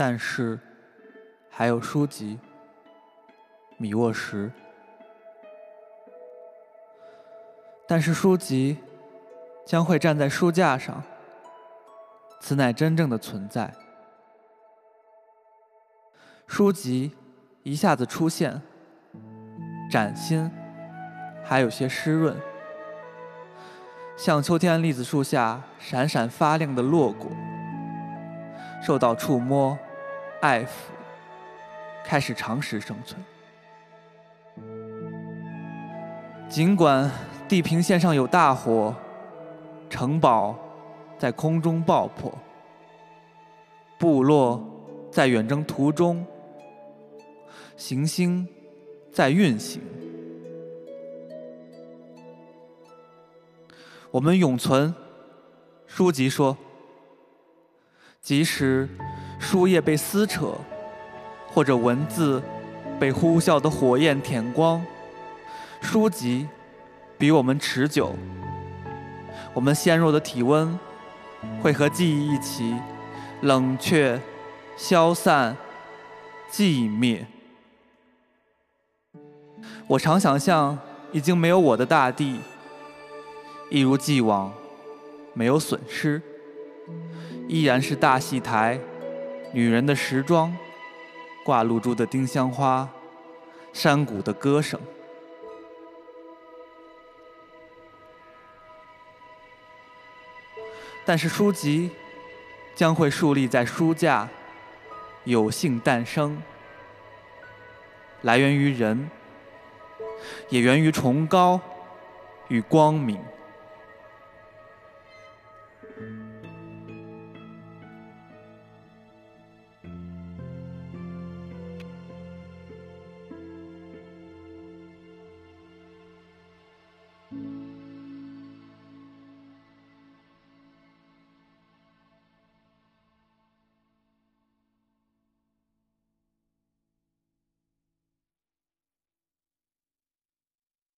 但是还有书籍，米沃什。但是书籍将会站在书架上，此乃真正的存在。书籍一下子出现，崭新，还有些湿润，像秋天栗子树下闪闪发亮的落果，受到触摸、爱抚，开始尝试生存。尽管。地平线上有大火，城堡在空中爆破，部落在远征途中，行星在运行。我们永存。书籍说，即使书页被撕扯，或者文字被呼啸的火焰舔光，书籍。比我们持久，我们纤弱的体温会和记忆一起冷却、消散、寂灭。我常想象，已经没有我的大地，一如既往没有损失，依然是大戏台、女人的时装、挂露珠的丁香花、山谷的歌声。但是书籍将会竖立在书架，有幸诞生，来源于人，也源于崇高与光明。